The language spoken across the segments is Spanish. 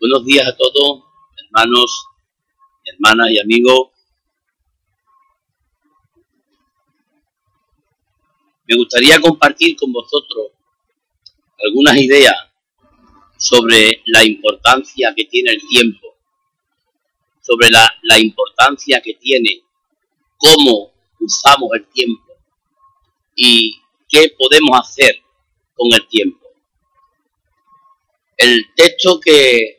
Buenos días a todos, hermanos, hermanas y amigos. Me gustaría compartir con vosotros algunas ideas sobre la importancia que tiene el tiempo, sobre la, importancia que tiene cómo usamos el tiempo y qué podemos hacer con el tiempo. El texto que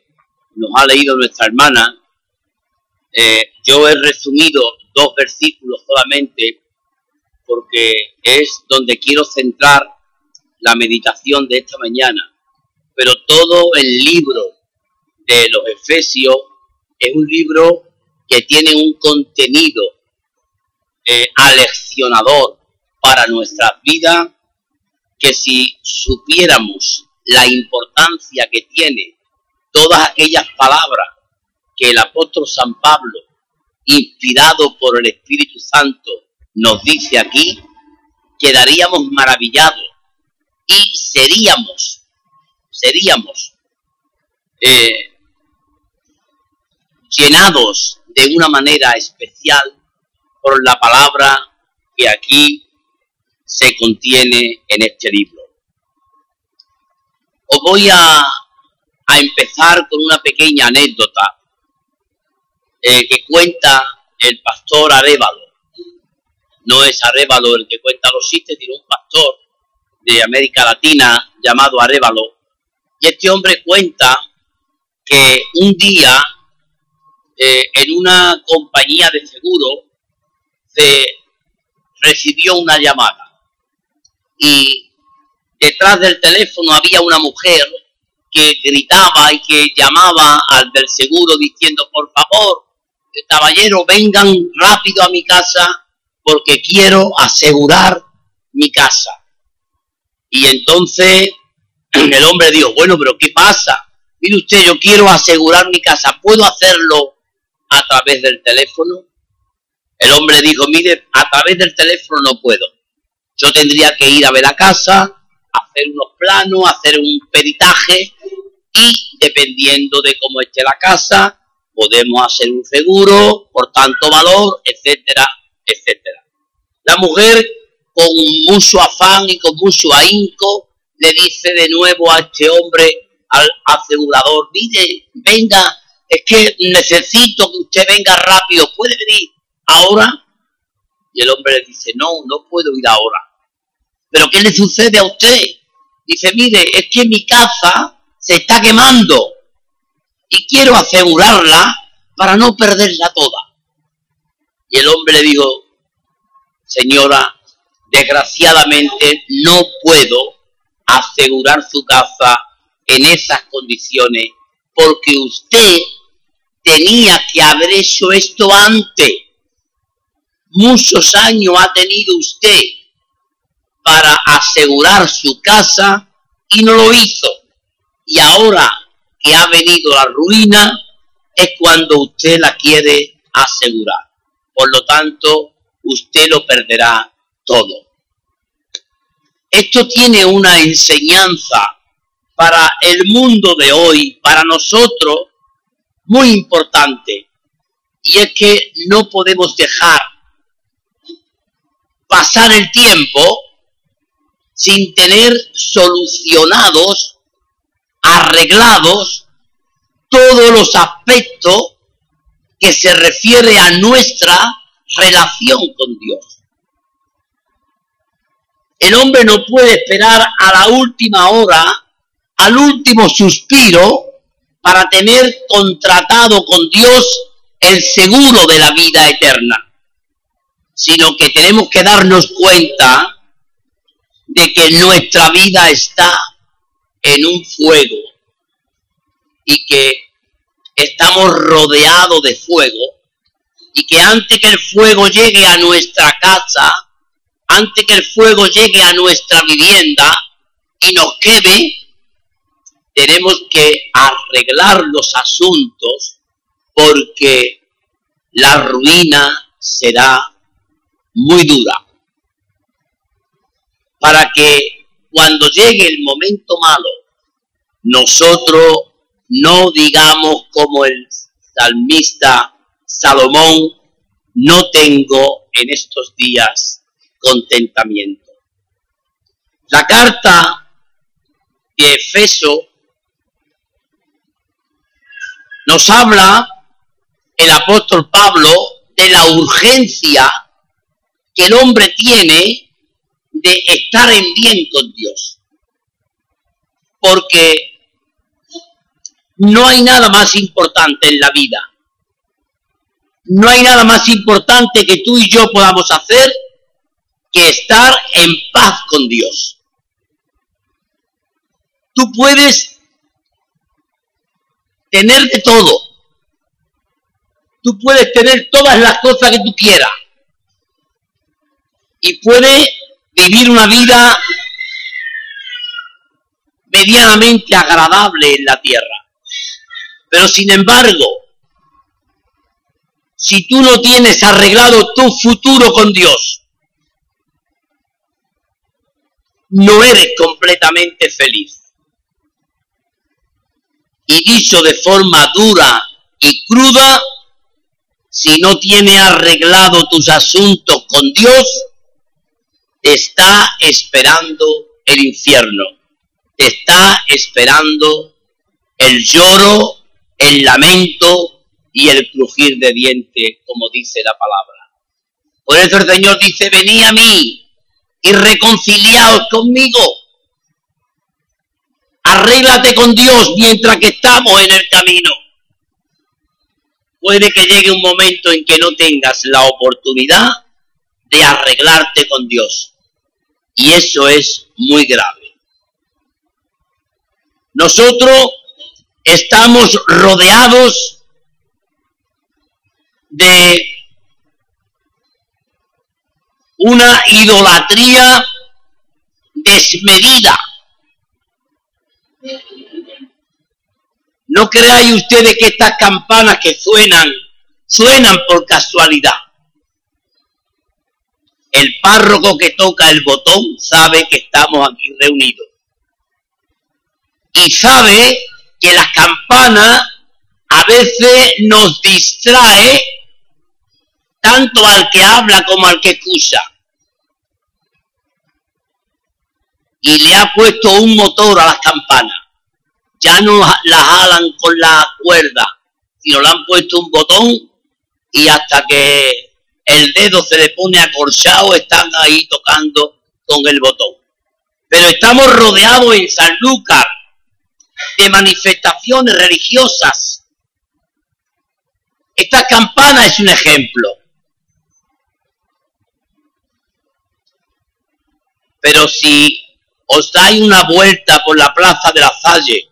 nos ha leído nuestra hermana, eh, yo he resumido dos versículos solamente porque es donde quiero centrar la meditación de esta mañana. Pero todo el libro de los Efesios es un libro que tiene un contenido eh, aleccionador para nuestras vidas que si supiéramos la importancia que tiene todas aquellas palabras que el apóstol San Pablo, inspirado por el Espíritu Santo, nos dice aquí, quedaríamos maravillados y seríamos, seríamos eh, llenados de una manera especial por la palabra que aquí se contiene en este libro. Os voy a a empezar con una pequeña anécdota eh, que cuenta el pastor Arevalo. No es Arevalo el que cuenta los chistes, sino un pastor de América Latina llamado Arevalo. Y este hombre cuenta que un día eh, en una compañía de seguro se recibió una llamada y detrás del teléfono había una mujer que gritaba y que llamaba al del seguro diciendo, por favor, caballero, vengan rápido a mi casa porque quiero asegurar mi casa. Y entonces el hombre dijo, bueno, pero ¿qué pasa? Mire usted, yo quiero asegurar mi casa, ¿puedo hacerlo a través del teléfono? El hombre dijo, mire, a través del teléfono no puedo. Yo tendría que ir a ver la casa, hacer unos planos, hacer un peritaje y dependiendo de cómo esté la casa, podemos hacer un seguro por tanto valor, etcétera, etcétera. La mujer con mucho afán y con mucho ahínco le dice de nuevo a este hombre, al asegurador, mire, venga, es que necesito que usted venga rápido, ¿puede venir ahora? Y el hombre le dice, no, no puedo ir ahora. ¿Pero qué le sucede a usted? Dice, mire, es que mi casa se está quemando y quiero asegurarla para no perderla toda. Y el hombre le dijo, señora, desgraciadamente no puedo asegurar su casa en esas condiciones porque usted tenía que haber hecho esto antes. Muchos años ha tenido usted para asegurar su casa y no lo hizo. Y ahora que ha venido la ruina es cuando usted la quiere asegurar. Por lo tanto, usted lo perderá todo. Esto tiene una enseñanza para el mundo de hoy, para nosotros, muy importante. Y es que no podemos dejar pasar el tiempo sin tener solucionados, arreglados, todos los aspectos que se refiere a nuestra relación con Dios. El hombre no puede esperar a la última hora, al último suspiro, para tener contratado con Dios el seguro de la vida eterna, sino que tenemos que darnos cuenta de que nuestra vida está en un fuego y que estamos rodeados de fuego y que antes que el fuego llegue a nuestra casa, antes que el fuego llegue a nuestra vivienda y nos quede, tenemos que arreglar los asuntos porque la ruina será muy dura. Para que cuando llegue el momento malo, nosotros no digamos como el salmista Salomón, no tengo en estos días contentamiento. La carta de Efeso nos habla el apóstol Pablo de la urgencia que el hombre tiene de estar en bien con Dios. Porque no hay nada más importante en la vida. No hay nada más importante que tú y yo podamos hacer que estar en paz con Dios. Tú puedes tener de todo. Tú puedes tener todas las cosas que tú quieras. Y puedes vivir una vida medianamente agradable en la tierra. Pero sin embargo, si tú no tienes arreglado tu futuro con Dios, no eres completamente feliz. Y dicho de forma dura y cruda, si no tienes arreglado tus asuntos con Dios, te está esperando el infierno, te está esperando el lloro el lamento y el crujir de dientes, como dice la palabra. Por eso el Señor dice, venid a mí y reconciliaos conmigo. Arréglate con Dios mientras que estamos en el camino. Puede que llegue un momento en que no tengas la oportunidad de arreglarte con Dios. Y eso es muy grave. Nosotros estamos rodeados de una idolatría desmedida. No creáis ustedes que estas campanas que suenan, suenan por casualidad. El párroco que toca el botón sabe que estamos aquí reunidos. Y sabe que la campana a veces nos distrae tanto al que habla como al que escucha. Y le ha puesto un motor a las campanas. Ya no las jalan con la cuerda, sino le han puesto un botón y hasta que el dedo se le pone acorchado están ahí tocando con el botón. Pero estamos rodeados en San Lucas de manifestaciones religiosas. Esta campana es un ejemplo. Pero si os dais una vuelta por la plaza de la Salle,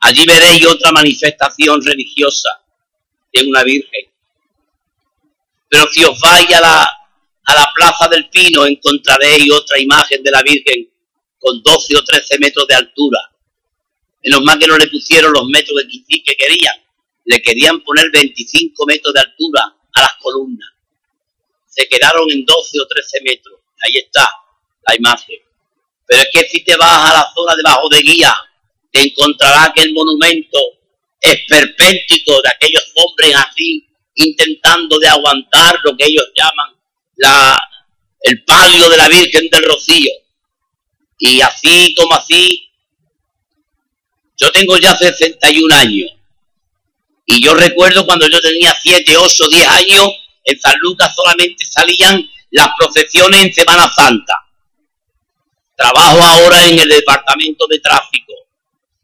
allí veréis otra manifestación religiosa de una virgen. Pero si os vais a la, a la plaza del Pino, encontraréis otra imagen de la Virgen con 12 o 13 metros de altura Menos mal que no le pusieron los metros de que querían. Le querían poner 25 metros de altura a las columnas. Se quedaron en 12 o 13 metros. Ahí está la imagen. Pero es que si te vas a la zona debajo de guía, te encontrarás que el monumento esperpéntico de aquellos hombres así, intentando de aguantar lo que ellos llaman la, el palio de la Virgen del Rocío. Y así como así, yo tengo ya 61 años. Y yo recuerdo cuando yo tenía 7, 8, 10 años, en San Lucas solamente salían las procesiones en Semana Santa. Trabajo ahora en el departamento de tráfico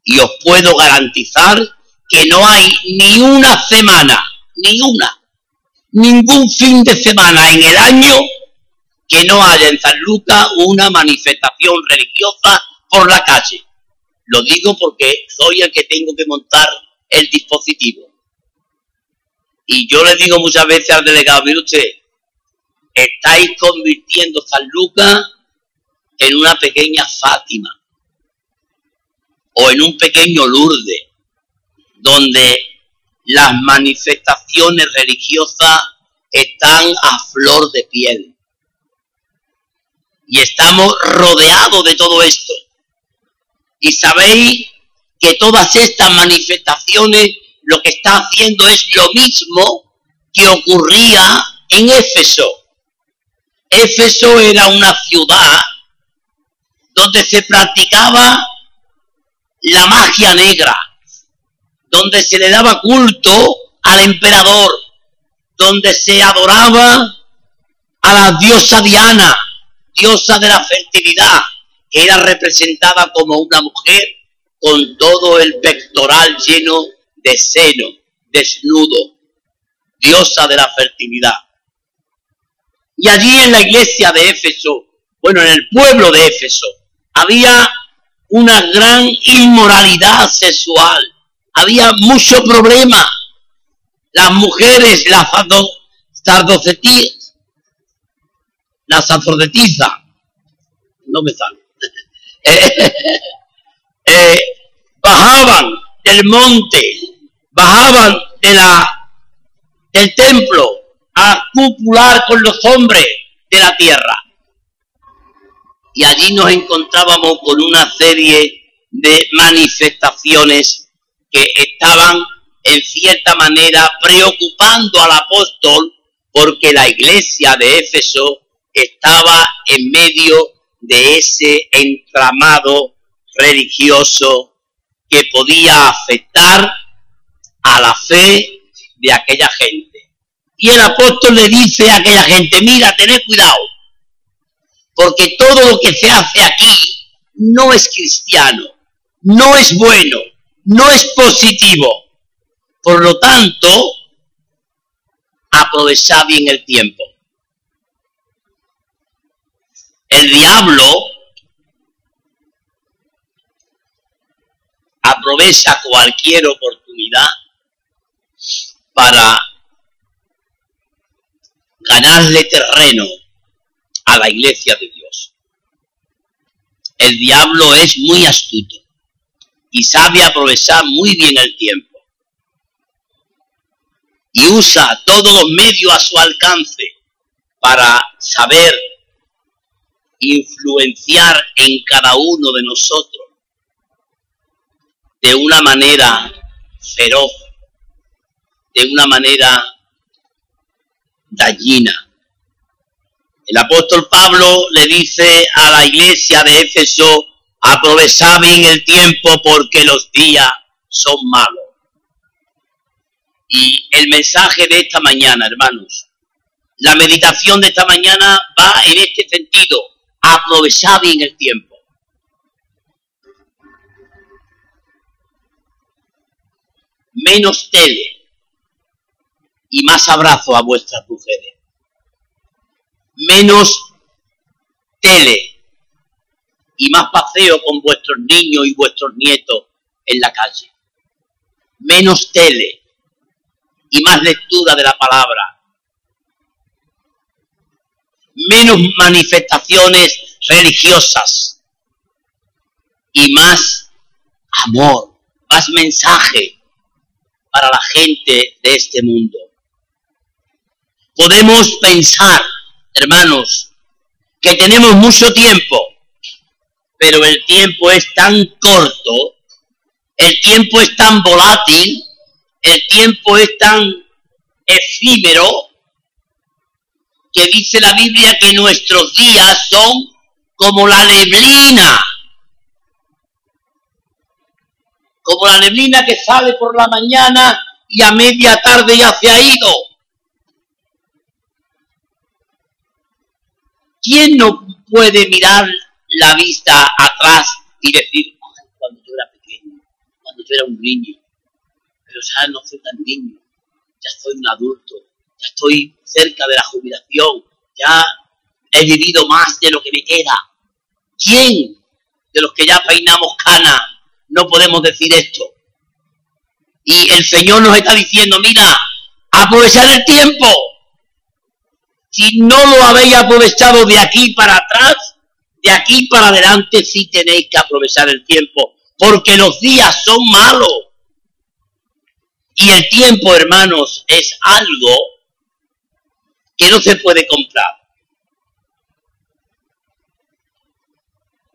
y os puedo garantizar que no hay ni una semana, ni una, ningún fin de semana en el año que no haya en San Lucas una manifestación religiosa por la calle. Lo digo porque soy el que tengo que montar el dispositivo. Y yo le digo muchas veces al delegado, mire usted, estáis convirtiendo San Lucas en una pequeña Fátima o en un pequeño Lourdes, donde las manifestaciones religiosas están a flor de piel. Y estamos rodeados de todo esto. Y sabéis que todas estas manifestaciones lo que está haciendo es lo mismo que ocurría en Éfeso. Éfeso era una ciudad donde se practicaba la magia negra, donde se le daba culto al emperador, donde se adoraba a la diosa Diana, diosa de la fertilidad, que era representada como una mujer con todo el pectoral lleno de seno, desnudo, diosa de la fertilidad. Y allí en la iglesia de Éfeso, bueno, en el pueblo de Éfeso, había una gran inmoralidad sexual, había mucho problema. Las mujeres, las sardocetíes, la sacerdotisa, no me sale, eh, bajaban del monte, bajaban de la, del templo a cupular con los hombres de la tierra. Y allí nos encontrábamos con una serie de manifestaciones que estaban en cierta manera preocupando al apóstol porque la iglesia de Éfeso estaba en medio de ese entramado religioso que podía afectar a la fe de aquella gente. Y el apóstol le dice a aquella gente, mira, tened cuidado, porque todo lo que se hace aquí no es cristiano, no es bueno, no es positivo. Por lo tanto, aprovechad bien el tiempo. El diablo aprovecha cualquier oportunidad para ganarle terreno a la iglesia de Dios. El diablo es muy astuto y sabe aprovechar muy bien el tiempo. Y usa todos los medios a su alcance para saber influenciar en cada uno de nosotros de una manera feroz, de una manera dañina. El apóstol Pablo le dice a la iglesia de Éfeso, aprovechad bien el tiempo porque los días son malos. Y el mensaje de esta mañana, hermanos, la meditación de esta mañana va en este sentido, aprovechad bien el tiempo. Menos tele y más abrazo a vuestras mujeres. Menos tele y más paseo con vuestros niños y vuestros nietos en la calle. Menos tele y más lectura de la palabra. Menos manifestaciones religiosas y más amor, más mensaje para la gente de este mundo. Podemos pensar, hermanos, que tenemos mucho tiempo pero el tiempo es tan corto, el tiempo es tan volátil, el tiempo es tan efímero, que dice la Biblia que nuestros días son como la neblina, como la neblina que sale por la mañana y a media tarde ya se ha ido. ¿Quién no puede mirar la vista atrás y decir, cuando yo era pequeño, cuando yo era un niño, pero ya no soy tan niño, ya soy un adulto, ya estoy cerca de la jubilación, ya he vivido más de lo que me queda. ¿Quién de los que ya peinamos cana no podemos decir esto? Y el Señor nos está diciendo, mira, aprovechar el tiempo. Si no lo habéis aprovechado de aquí para atrás, de aquí para adelante sí tenéis que aprovechar el tiempo, porque los días son malos. Y el tiempo, hermanos, es algo que no se puede comprar.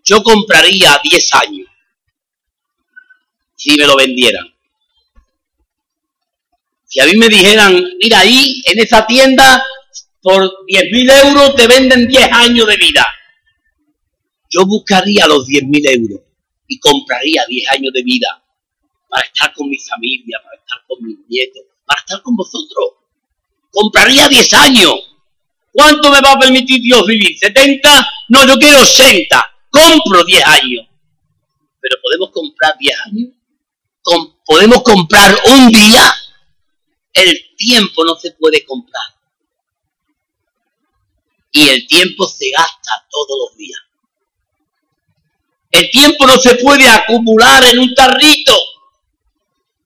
Yo compraría 10 años. si me lo vendieran. Si a mí me dijeran, mira ahí, en esa tienda, por 10.000 euros te venden 10 años de vida. Yo buscaría los 10.000 euros y compraría 10 años de vida para estar con mi familia, para estar con mis nietos, para estar con vosotros. Compraría 10 años. ¿Cuánto me va a permitir Dios vivir? ¿70? No, yo quiero 80. Compro 10 años. Pero podemos comprar 10 años. podemos comprar un día. El tiempo no se puede comprar. Y el tiempo se gasta todos los días. El tiempo no se puede acumular en un tarrito.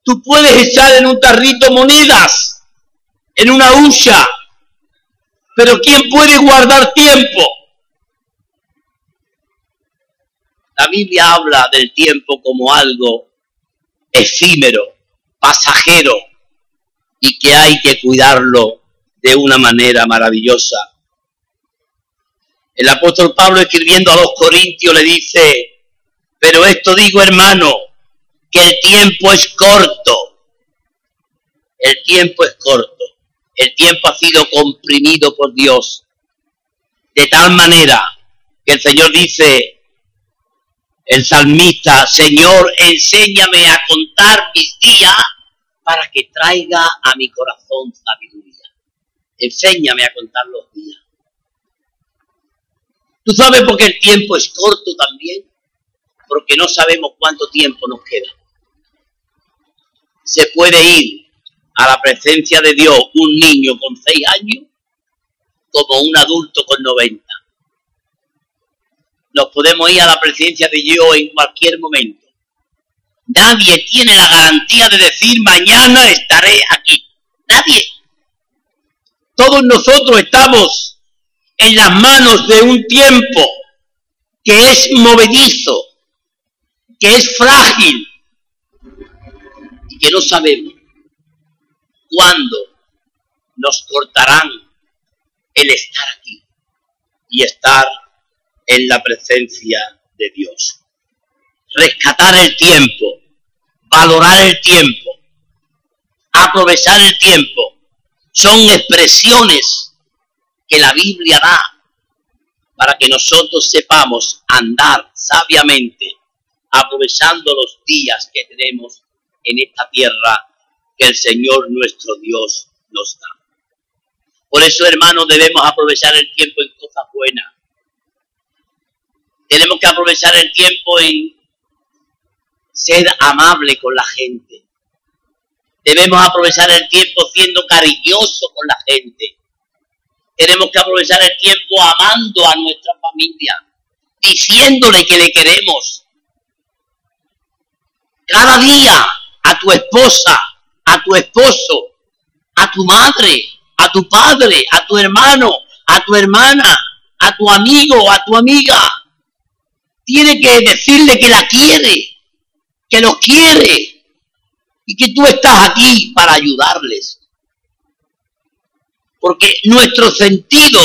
Tú puedes echar en un tarrito monedas, en una hucha, pero ¿quién puede guardar tiempo? La Biblia habla del tiempo como algo efímero, pasajero, y que hay que cuidarlo de una manera maravillosa. El apóstol Pablo escribiendo a los Corintios le dice, pero esto digo hermano, que el tiempo es corto. El tiempo es corto. El tiempo ha sido comprimido por Dios. De tal manera que el Señor dice, el salmista, Señor, enséñame a contar mis días para que traiga a mi corazón sabiduría. Enséñame a contar los días. ¿Tú sabes por qué el tiempo es corto también? Porque no sabemos cuánto tiempo nos queda. Se puede ir a la presencia de Dios un niño con seis años como un adulto con 90. Nos podemos ir a la presencia de Dios en cualquier momento. Nadie tiene la garantía de decir mañana estaré aquí. Nadie. Todos nosotros estamos en las manos de un tiempo que es movedizo, que es frágil y que no sabemos cuándo nos cortarán el estar aquí y estar en la presencia de Dios. Rescatar el tiempo, valorar el tiempo, aprovechar el tiempo, son expresiones que la Biblia da para que nosotros sepamos andar sabiamente, aprovechando los días que tenemos en esta tierra que el Señor nuestro Dios nos da. Por eso, hermanos, debemos aprovechar el tiempo en cosas buenas. Tenemos que aprovechar el tiempo en ser amable con la gente. Debemos aprovechar el tiempo siendo cariñoso con la gente. Tenemos que aprovechar el tiempo amando a nuestra familia, diciéndole que le queremos. Cada día a tu esposa, a tu esposo, a tu madre, a tu padre, a tu hermano, a tu hermana, a tu amigo, a tu amiga. Tiene que decirle que la quiere, que los quiere y que tú estás aquí para ayudarles porque nuestro sentido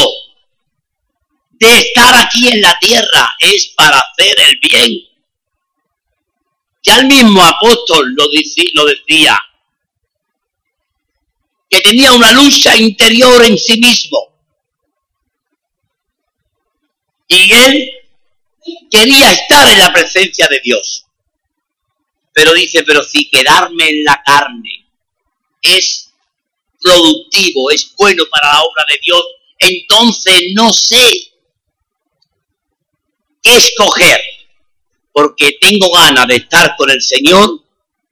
de estar aquí en la tierra es para hacer el bien. Ya el mismo apóstol lo, decía, que tenía una lucha interior en sí mismo. Y él quería estar en la presencia de Dios. Pero dice, pero si quedarme en la carne es productivo, es bueno para la obra de Dios, entonces no sé qué escoger, porque tengo ganas de estar con el Señor,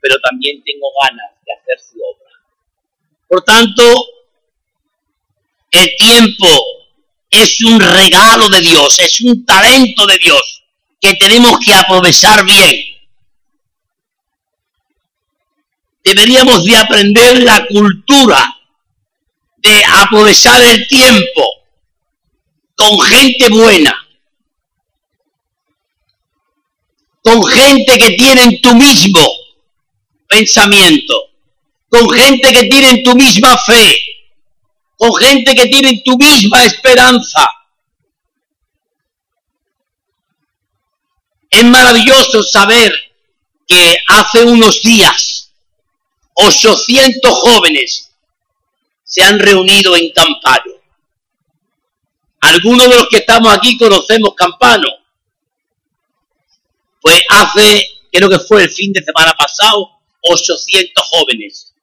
pero también tengo ganas de hacer su obra. Por tanto, el tiempo es un regalo de Dios, es un talento de Dios que tenemos que aprovechar bien. Deberíamos de aprender la cultura de aprovechar el tiempo con gente buena, con gente que tiene tu mismo pensamiento, con gente que tiene tu misma fe, con gente que tiene tu misma esperanza. Es maravilloso saber que hace unos días 800 jóvenes se han reunido en Campano. Algunos de los que estamos aquí conocemos Campano. Pues hace, creo que fue el fin de semana pasado, 800 jóvenes.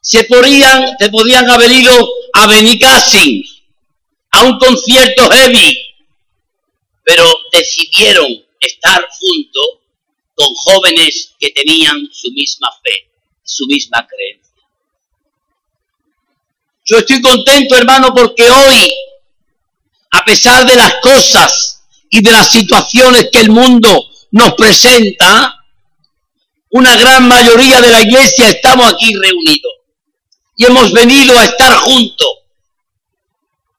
Se podían, se podían haber ido a Benicassin, a un concierto heavy, pero decidieron estar juntos con jóvenes que tenían su misma fe, su misma creencia. Yo estoy contento, hermano, porque hoy, a pesar de las cosas y de las situaciones que el mundo nos presenta, una gran mayoría de la iglesia estamos aquí reunidos y hemos venido a estar juntos,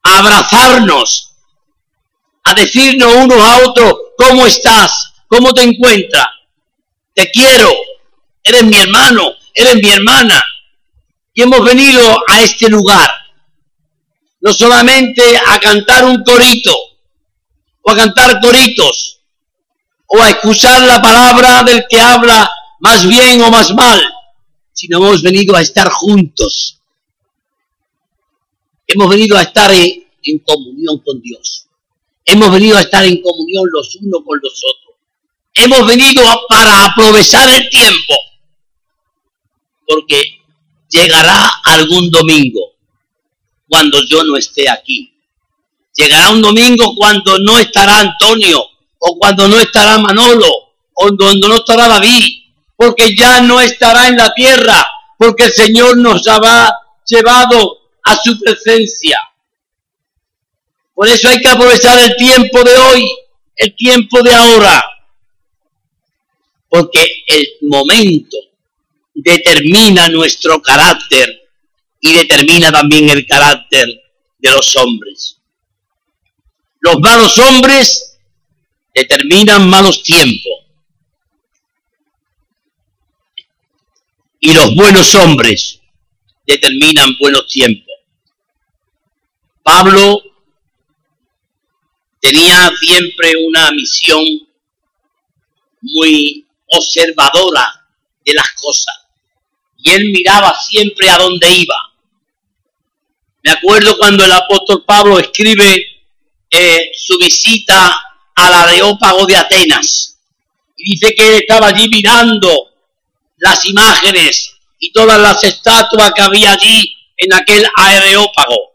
a abrazarnos, a decirnos unos a otros cómo estás, cómo te encuentras, te quiero, eres mi hermano, eres mi hermana. Y hemos venido a este lugar, no solamente a cantar un corito, o a cantar coritos, o a escuchar la palabra del que habla más bien o más mal, sino hemos venido a estar juntos. Hemos venido a estar en, comunión con Dios. Hemos venido a estar en comunión los unos con los otros. Hemos venido para aprovechar el tiempo. Porque llegará algún domingo cuando yo no esté aquí. Llegará un domingo cuando no estará Antonio o cuando no estará Manolo o cuando no estará David porque ya no estará en la tierra, porque el Señor nos ha llevado a su presencia. Por eso hay que aprovechar el tiempo de hoy, el tiempo de ahora, porque el momento determina nuestro carácter y determina también el carácter de los hombres. Los malos hombres determinan malos tiempos y los buenos hombres determinan buenos tiempos. Pablo tenía siempre una misión muy observadora de las cosas y él miraba siempre a dónde iba. Me acuerdo cuando el apóstol Pablo escribe eh, su visita al Areópago de Atenas y dice que él estaba allí mirando las imágenes y todas las estatuas que había allí en aquel aereópago.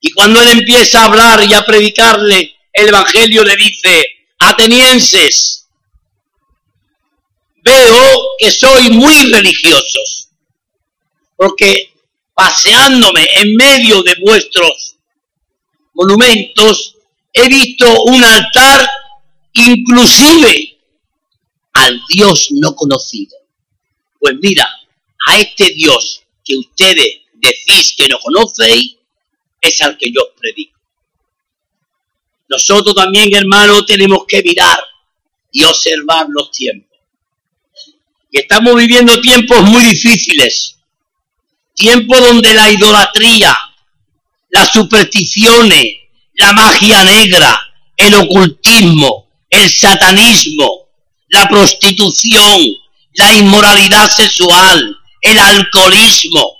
Y cuando él empieza a hablar y a predicarle, el Evangelio le dice, atenienses, veo que sois muy religiosos, porque paseándome en medio de vuestros monumentos, he visto un altar inclusive al Dios no conocido. Pues mira, a este Dios que ustedes decís que no conocéis, es al que yo os predico. Nosotros también, hermanos, tenemos que mirar y observar los tiempos. Y estamos viviendo tiempos muy difíciles. Tiempos donde la idolatría, las supersticiones, la magia negra, el ocultismo, el satanismo, la prostitución, la inmoralidad sexual, el alcoholismo,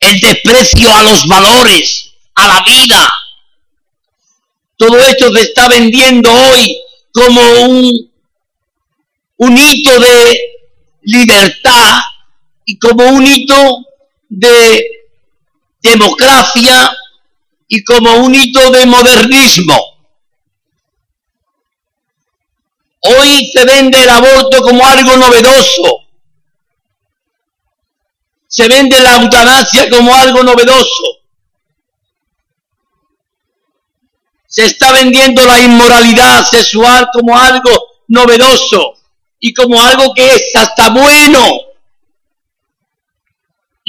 el desprecio a los valores, a la vida. Todo esto se está vendiendo hoy como un, un hito de libertad y como un hito de democracia y como un hito de modernismo. Hoy se vende el aborto como algo novedoso. Se vende la eutanasia como algo novedoso. Se está vendiendo la inmoralidad sexual como algo novedoso y como algo que es hasta bueno.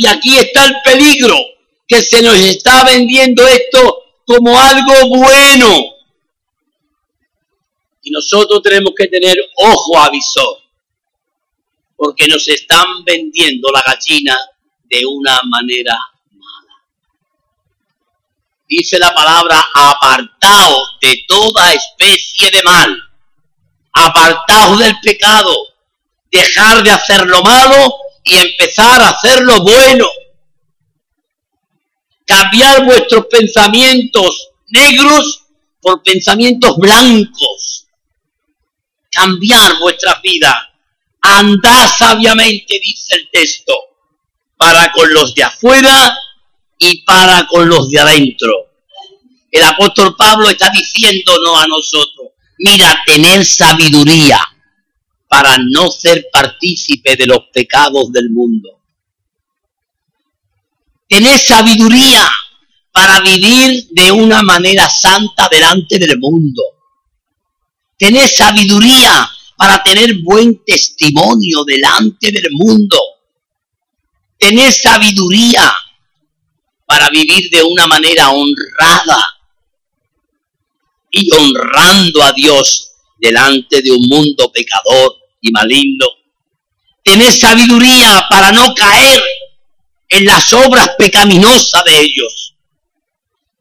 Y aquí está el peligro, que se nos está vendiendo esto como algo bueno. Y nosotros tenemos que tener ojo avisor, porque nos están vendiendo la gallina de una manera mala. dice la palabra, apartaos de toda especie de mal, apartaos del pecado, dejar de hacer lo malo y empezar a hacer lo bueno. Cambiar vuestros pensamientos negros por pensamientos blancos. Cambiar vuestra vida. Andad sabiamente, dice el texto, para con los de afuera y para con los de adentro. El apóstol Pablo está diciéndonos a nosotros, mira, tener sabiduría para no ser partícipe de los pecados del mundo. Tener sabiduría para vivir de una manera santa delante del mundo. Tener sabiduría para tener buen testimonio delante del mundo. Tener sabiduría para vivir de una manera honrada y honrando a Dios delante de un mundo pecador y maligno. Tener sabiduría para no caer en las obras pecaminosas de ellos.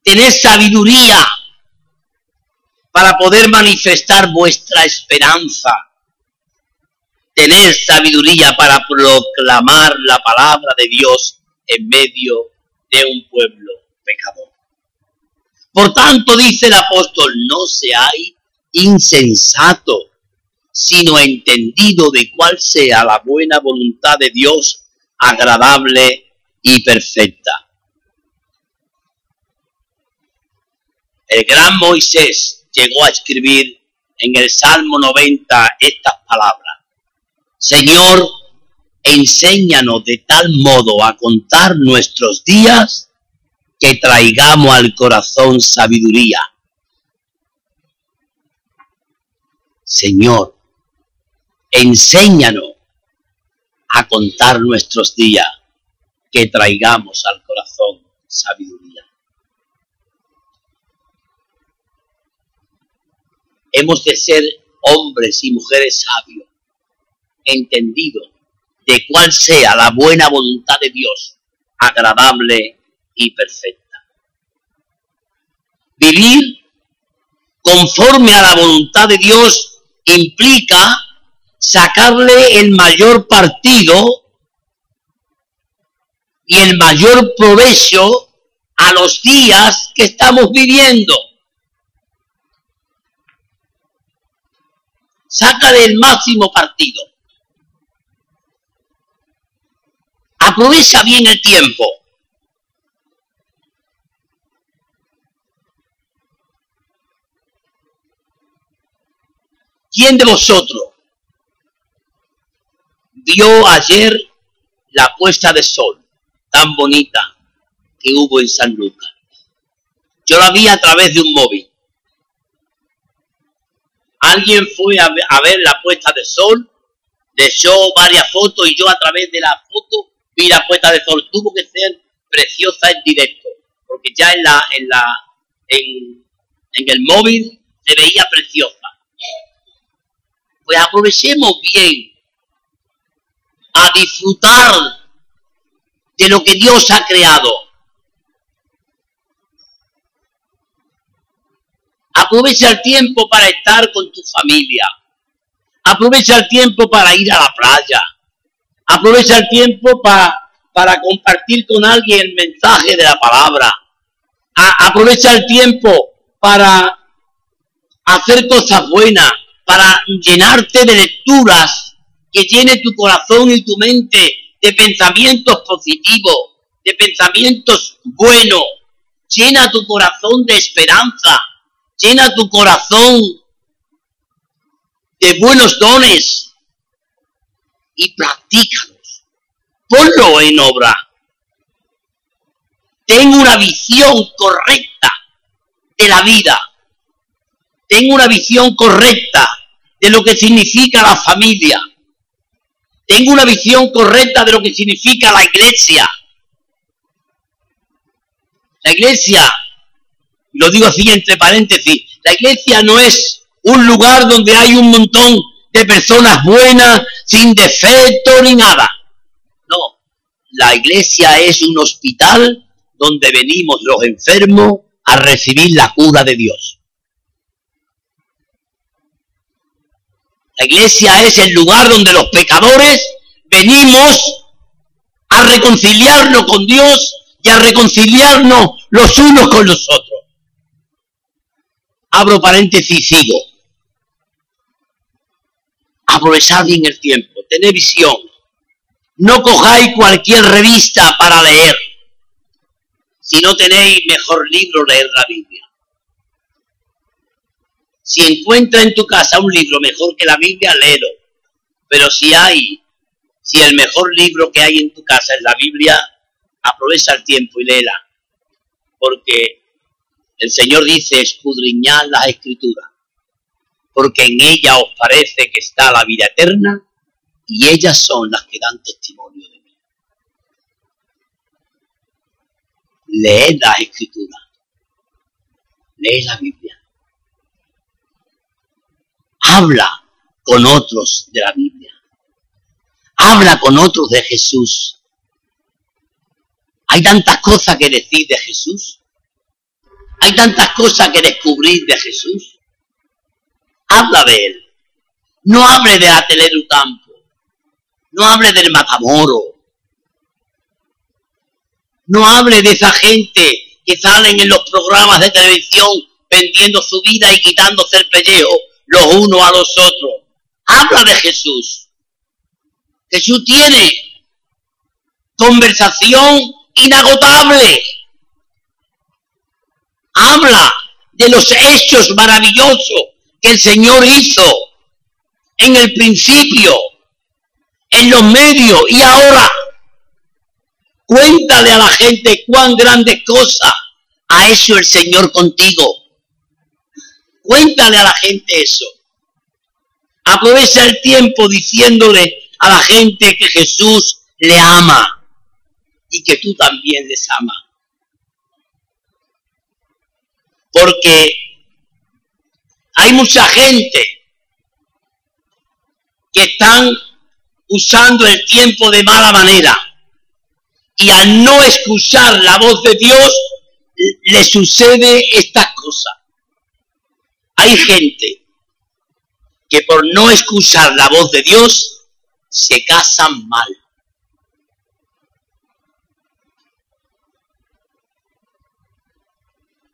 Tener sabiduría para poder manifestar vuestra esperanza. Tener sabiduría para proclamar la palabra de Dios en medio de un pueblo pecador. Por tanto, dice el apóstol, no seáis insensato, sino entendido de cuál sea la buena voluntad de Dios, agradable y perfecta. El gran Moisés llegó a escribir en el Salmo 90 estas palabras. Señor, enséñanos de tal modo a contar nuestros días que traigamos al corazón sabiduría. Señor, enséñanos a contar nuestros días, que traigamos al corazón sabiduría. Hemos de ser hombres y mujeres sabios, entendidos de cuál sea la buena voluntad de Dios, agradable y perfecta. Vivir conforme a la voluntad de Dios implica sacarle el mayor partido y el mayor provecho a los días que estamos viviendo. Sácale el máximo partido. Aprovecha bien el tiempo. ¿Quién de vosotros vio ayer la puesta de sol tan bonita que hubo en San Lucas. Yo la vi a través de un móvil. Alguien fue a ver la puesta de sol, dejó varias fotos y yo a través de la foto vi la puesta de sol. Tuvo que ser preciosa en directo, porque ya en la, en la, en, en el móvil se veía preciosa. Pues aprovechemos bien a disfrutar de lo que Dios ha creado. Aprovecha el tiempo para estar con tu familia. Aprovecha el tiempo para ir a la playa. Aprovecha el tiempo para, para compartir con alguien el mensaje de la palabra. aprovecha el tiempo para hacer cosas buenas, para llenarte de lecturas que llene tu corazón y tu mente de pensamientos positivos, de pensamientos buenos. Llena tu corazón de esperanza, llena tu corazón de buenos dones y practícalos. Ponlo en obra. Ten una visión correcta de la vida. Ten una visión correcta de lo que significa la familia tengo una visión correcta de lo que significa la iglesia. La iglesia, lo digo así entre paréntesis, la iglesia no es un lugar donde hay un montón de personas buenas, sin defecto ni nada. No, la iglesia es un hospital donde venimos los enfermos a recibir la cura de Dios. La iglesia es el lugar donde los pecadores venimos a reconciliarnos con Dios y a reconciliarnos los unos con los otros. Abro paréntesis y sigo. Aprovechad bien el tiempo, tened visión. No cojáis cualquier revista para leer. Si no tenéis mejor libro, leer la Biblia. Si encuentra en tu casa un libro mejor que la Biblia, léelo. Pero si hay, si el mejor libro que hay en tu casa es la Biblia, aprovecha el tiempo y léela. Porque el Señor dice, escudriñad las escrituras, porque en ella os parece que está la vida eterna y ellas son las que dan testimonio de mí. Leed las escrituras, lee la Biblia, habla con otros de la Biblia, habla con otros de Jesús. Hay tantas cosas que decir de Jesús hay tantas cosas que descubrir de Jesús. Habla de Él. No hable de la tele campo. No hable del matamoro. No hable de esa gente que salen en los programas de televisión vendiendo su vida y quitándose el pellejo los unos a los otros. Habla de Jesús. Jesús tiene conversación inagotable habla de los hechos maravillosos que el Señor hizo en el principio, en los medios y ahora. Cuéntale a la gente cuán grandes cosas ha hecho el Señor contigo. Cuéntale a la gente eso. Aprovecha el tiempo diciéndole a la gente que Jesús le ama y que tú también les amas. Porque hay mucha gente que están usando el tiempo de mala manera y al no escuchar la voz de Dios le sucede esta cosa. Hay gente que por no escuchar la voz de Dios se casan mal.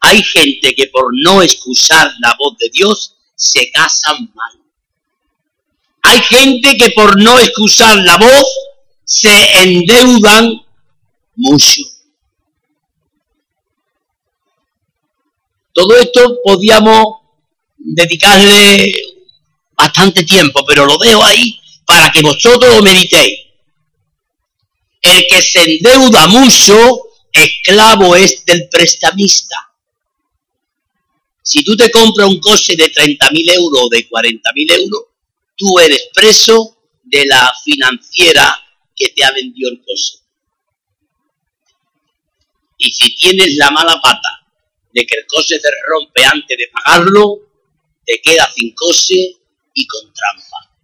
Hay gente que por no escuchar la voz de Dios se casan mal. Hay gente que por no escuchar la voz se endeudan mucho. Todo esto podíamos dedicarle bastante tiempo, pero lo dejo ahí para que vosotros lo meditéis. El que se endeuda mucho, esclavo es del prestamista. Si tú te compras un coche de 30.000 euros o de 40.000 euros, tú eres preso de la financiera que te ha vendido el coche. Y si tienes la mala pata de que el coche se rompe antes de pagarlo, te queda sin coche y con trampa.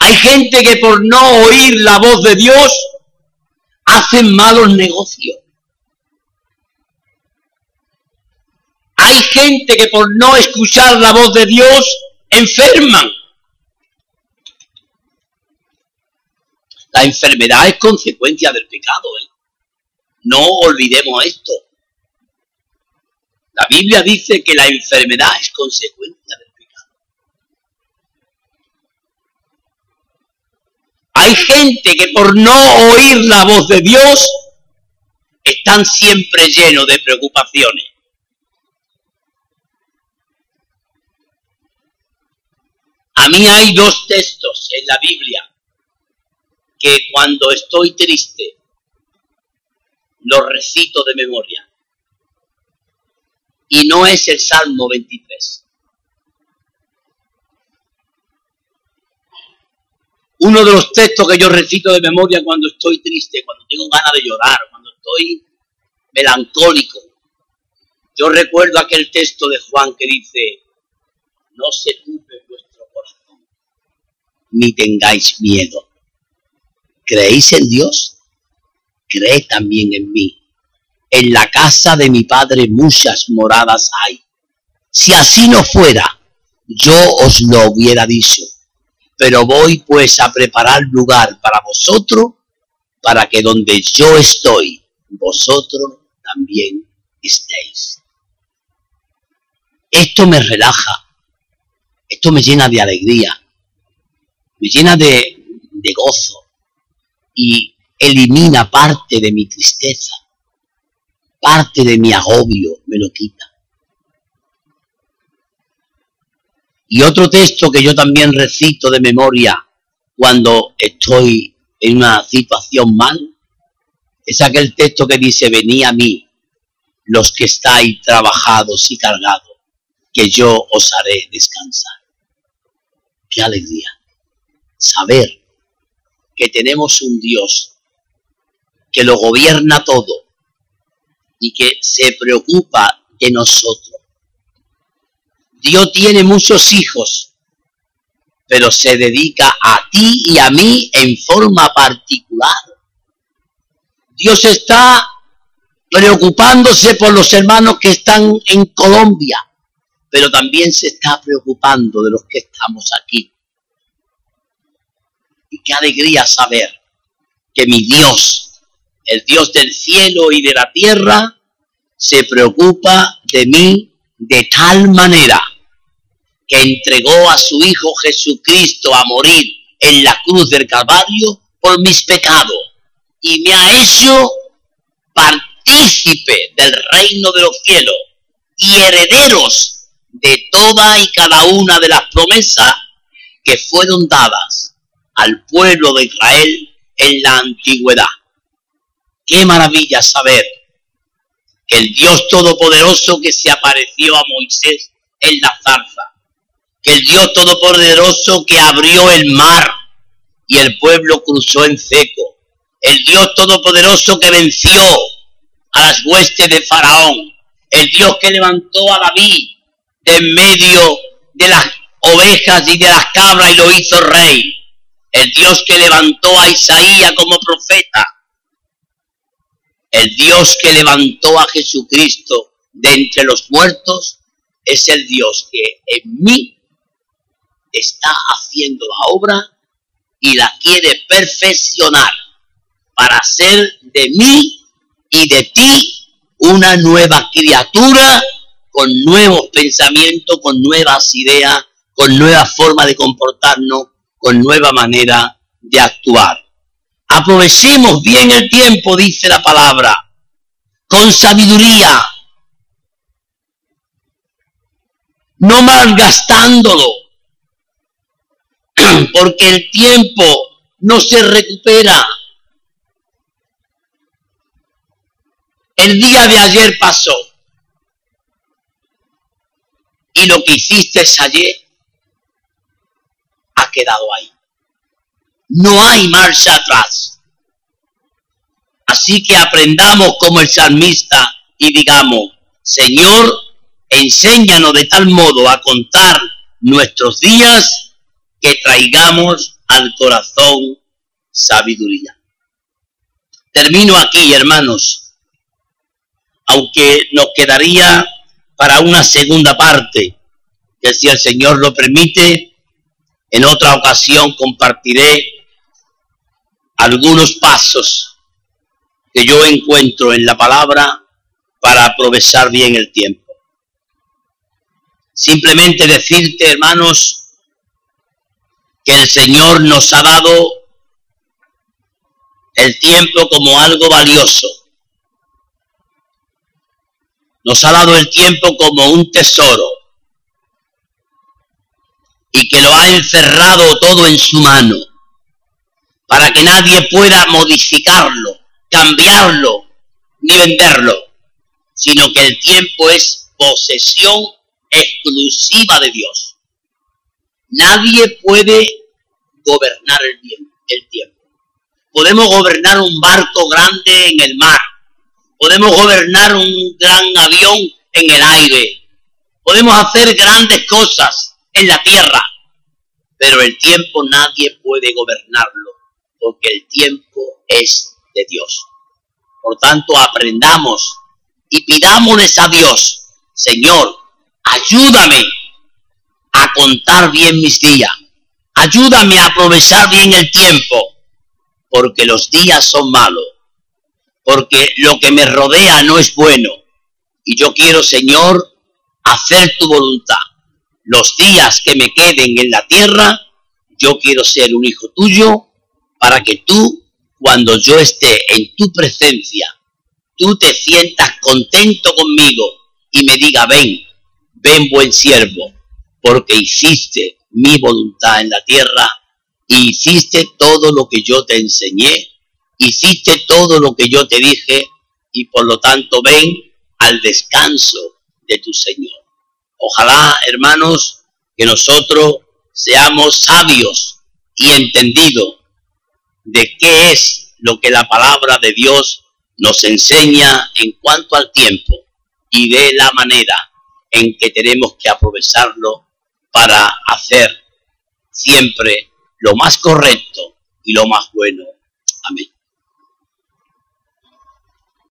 Hay gente que por no oír la voz de Dios hacen malos negocios. Hay gente que por no escuchar la voz de Dios enferman. La enfermedad es consecuencia del pecado. ¿eh? No olvidemos esto. La Biblia dice que la enfermedad es consecuencia del pecado. Hay gente que por no oír la voz de Dios están siempre llenos de preocupaciones. A mí hay dos textos en la Biblia que cuando estoy triste los recito de memoria. Y no es el Salmo 23. Uno de los textos que yo recito de memoria cuando estoy triste, cuando tengo ganas de llorar, cuando estoy melancólico. Yo recuerdo aquel texto de Juan que dice, no se turbe ni tengáis miedo. ¿Creéis en Dios? Creed también en mí. En la casa de mi Padre muchas moradas hay. Si así no fuera, yo os lo hubiera dicho. Pero voy pues a preparar lugar para vosotros, para que donde yo estoy, vosotros también estéis. Esto me relaja, esto me llena de alegría, me llena de, de gozo y elimina parte de mi tristeza, parte de mi agobio, me lo quita. Y otro texto que yo también recito de memoria cuando estoy en una situación mal, es aquel texto que dice, vení a mí los que estáis trabajados y cargados, que yo os haré descansar. Qué alegría saber que tenemos un Dios que lo gobierna todo y que se preocupa de nosotros. Dios tiene muchos hijos, pero se dedica a ti y a mí en forma particular. Dios está preocupándose por los hermanos que están en Colombia, pero también se está preocupando de los que estamos aquí. Y qué alegría saber que mi Dios, el Dios del cielo y de la tierra, se preocupa de mí de tal manera que entregó a su Hijo Jesucristo a morir en la cruz del Calvario por mis pecados y me ha hecho partícipe del reino de los cielos y herederos de toda y cada una de las promesas que fueron dadas al pueblo de Israel en la antigüedad. Qué maravilla saber que el Dios Todopoderoso que se apareció a Moisés en la zarza, que el Dios Todopoderoso que abrió el mar y el pueblo cruzó en seco, el Dios Todopoderoso que venció a las huestes de Faraón, el Dios que levantó a David de en medio de las ovejas y de las cabras y lo hizo rey, el Dios que levantó a Isaías como profeta, el Dios que levantó a Jesucristo de entre los muertos, es el Dios que en mí está haciendo la obra y la quiere perfeccionar para hacer de mí y de ti una nueva criatura con nuevos pensamientos, con nuevas ideas, con nueva forma de comportarnos, con nueva manera de actuar. Aprovechemos bien el tiempo, dice la palabra, con sabiduría, no malgastándolo, porque el tiempo no se recupera. El día de ayer pasó y lo que hiciste ayer ha quedado ahí. No hay marcha atrás. Así que aprendamos como el salmista y digamos, Señor, enséñanos de tal modo a contar nuestros días que traigamos al corazón sabiduría. Termino aquí, hermanos, aunque nos quedaría para una segunda parte, que si el Señor lo permite, en otra ocasión compartiré algunos pasos que yo encuentro en la palabra para aprovechar bien el tiempo. Simplemente decirte, hermanos, que el Señor nos ha dado el tiempo como algo valioso. Nos ha dado el tiempo como un tesoro y que lo ha encerrado todo en su mano para que nadie pueda modificarlo, cambiarlo ni venderlo, sino que el tiempo es posesión exclusiva de Dios. Nadie puede gobernar el tiempo. Podemos gobernar un barco grande en el mar, podemos gobernar un gran avión en el aire, podemos hacer grandes cosas en la tierra, pero el tiempo nadie puede gobernarlo, porque el tiempo es de Dios. Por tanto, aprendamos y pidámosles a Dios, Señor, ayúdame a contar bien mis días. Ayúdame a aprovechar bien el tiempo, porque los días son malos, porque lo que me rodea no es bueno. Y yo quiero, Señor, hacer tu voluntad. Los días que me queden en la tierra, yo quiero ser un hijo tuyo para que tú, cuando yo esté en tu presencia, tú te sientas contento conmigo y me diga, ven, ven buen siervo, porque hiciste mi voluntad en la tierra y hiciste todo lo que yo te enseñé, hiciste todo lo que yo te dije y por lo tanto ven al descanso de tu Señor. Ojalá, hermanos, que nosotros seamos sabios y entendidos de qué es lo que la palabra de Dios nos enseña en cuanto al tiempo y de la manera en que tenemos que aprovecharlo para hacer siempre lo más correcto y lo más bueno. Amén.